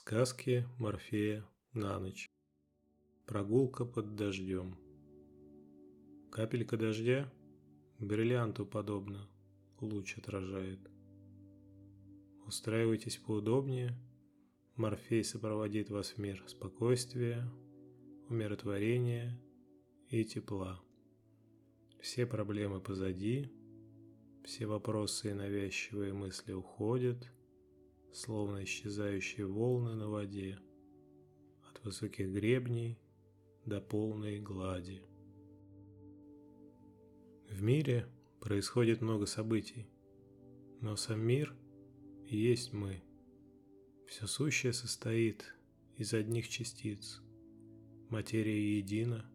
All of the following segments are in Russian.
Сказки Морфея на ночь. Прогулка под дождем. Капелька дождя бриллианту подобно, луч отражает. Устраивайтесь поудобнее, Морфей сопроводит вас в мир спокойствия, умиротворения и тепла. Все проблемы позади, все вопросы и навязчивые мысли уходят – словно исчезающие волны на воде, от высоких гребней до полной глади. В мире происходит много событий, но сам мир есть мы. Все сущее состоит из одних частиц. Материя едина,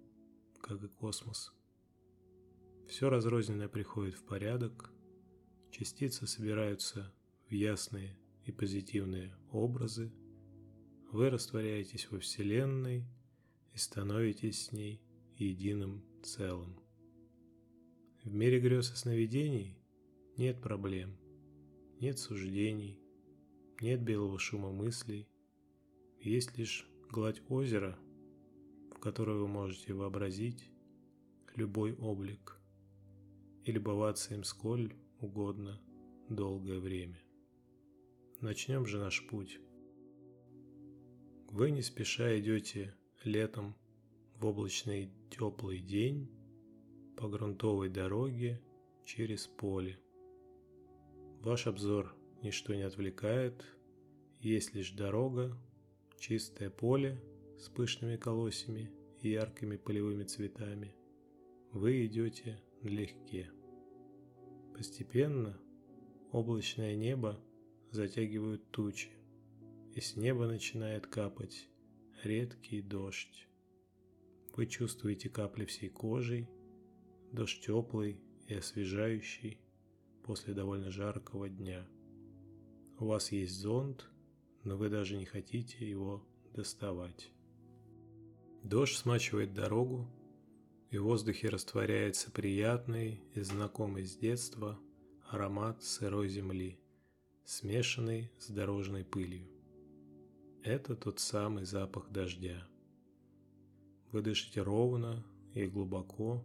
как и космос. Все разрозненное приходит в порядок, частицы собираются в ясные и позитивные образы, вы растворяетесь во Вселенной и становитесь с ней единым целым. В мире грез и сновидений нет проблем, нет суждений, нет белого шума мыслей, есть лишь гладь озера, в которой вы можете вообразить любой облик и любоваться им сколь угодно долгое время. Начнем же наш путь. Вы не спеша идете летом в облачный теплый день по грунтовой дороге через поле. Ваш обзор ничто не отвлекает, есть лишь дорога, чистое поле с пышными колосьями и яркими полевыми цветами. Вы идете налегке. Постепенно облачное небо затягивают тучи, и с неба начинает капать редкий дождь. Вы чувствуете капли всей кожей, дождь теплый и освежающий после довольно жаркого дня. У вас есть зонт, но вы даже не хотите его доставать. Дождь смачивает дорогу, и в воздухе растворяется приятный и знакомый с детства аромат сырой земли смешанный с дорожной пылью. Это тот самый запах дождя. Вы дышите ровно и глубоко,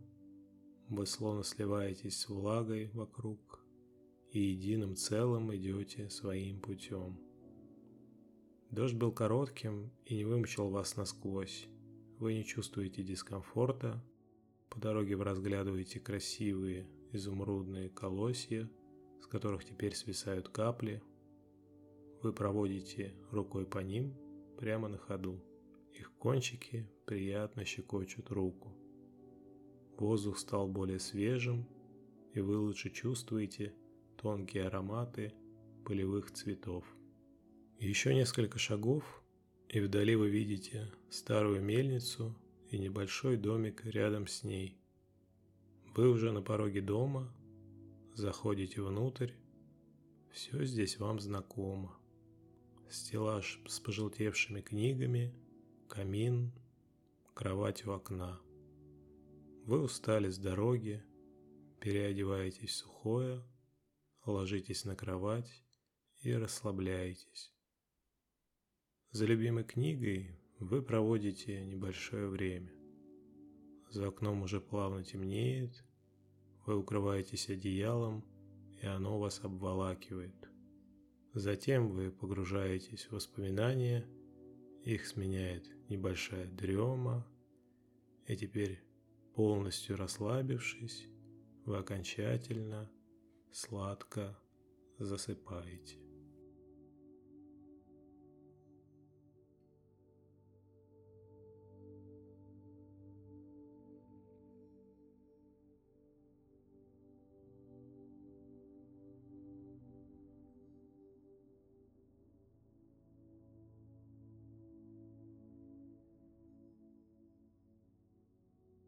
вы словно сливаетесь с влагой вокруг и единым целым идете своим путем. Дождь был коротким и не вымочил вас насквозь. Вы не чувствуете дискомфорта, по дороге вы разглядываете красивые изумрудные колосья – с которых теперь свисают капли. Вы проводите рукой по ним прямо на ходу. Их кончики приятно щекочут руку. Воздух стал более свежим, и вы лучше чувствуете тонкие ароматы полевых цветов. Еще несколько шагов, и вдали вы видите старую мельницу и небольшой домик рядом с ней. Вы уже на пороге дома, Заходите внутрь. Все здесь вам знакомо. Стеллаж с пожелтевшими книгами, камин, кровать у окна. Вы устали с дороги, переодеваетесь в сухое, ложитесь на кровать и расслабляетесь. За любимой книгой вы проводите небольшое время. За окном уже плавно темнеет, вы укрываетесь одеялом, и оно вас обволакивает. Затем вы погружаетесь в воспоминания, их сменяет небольшая дрема, и теперь, полностью расслабившись, вы окончательно сладко засыпаете.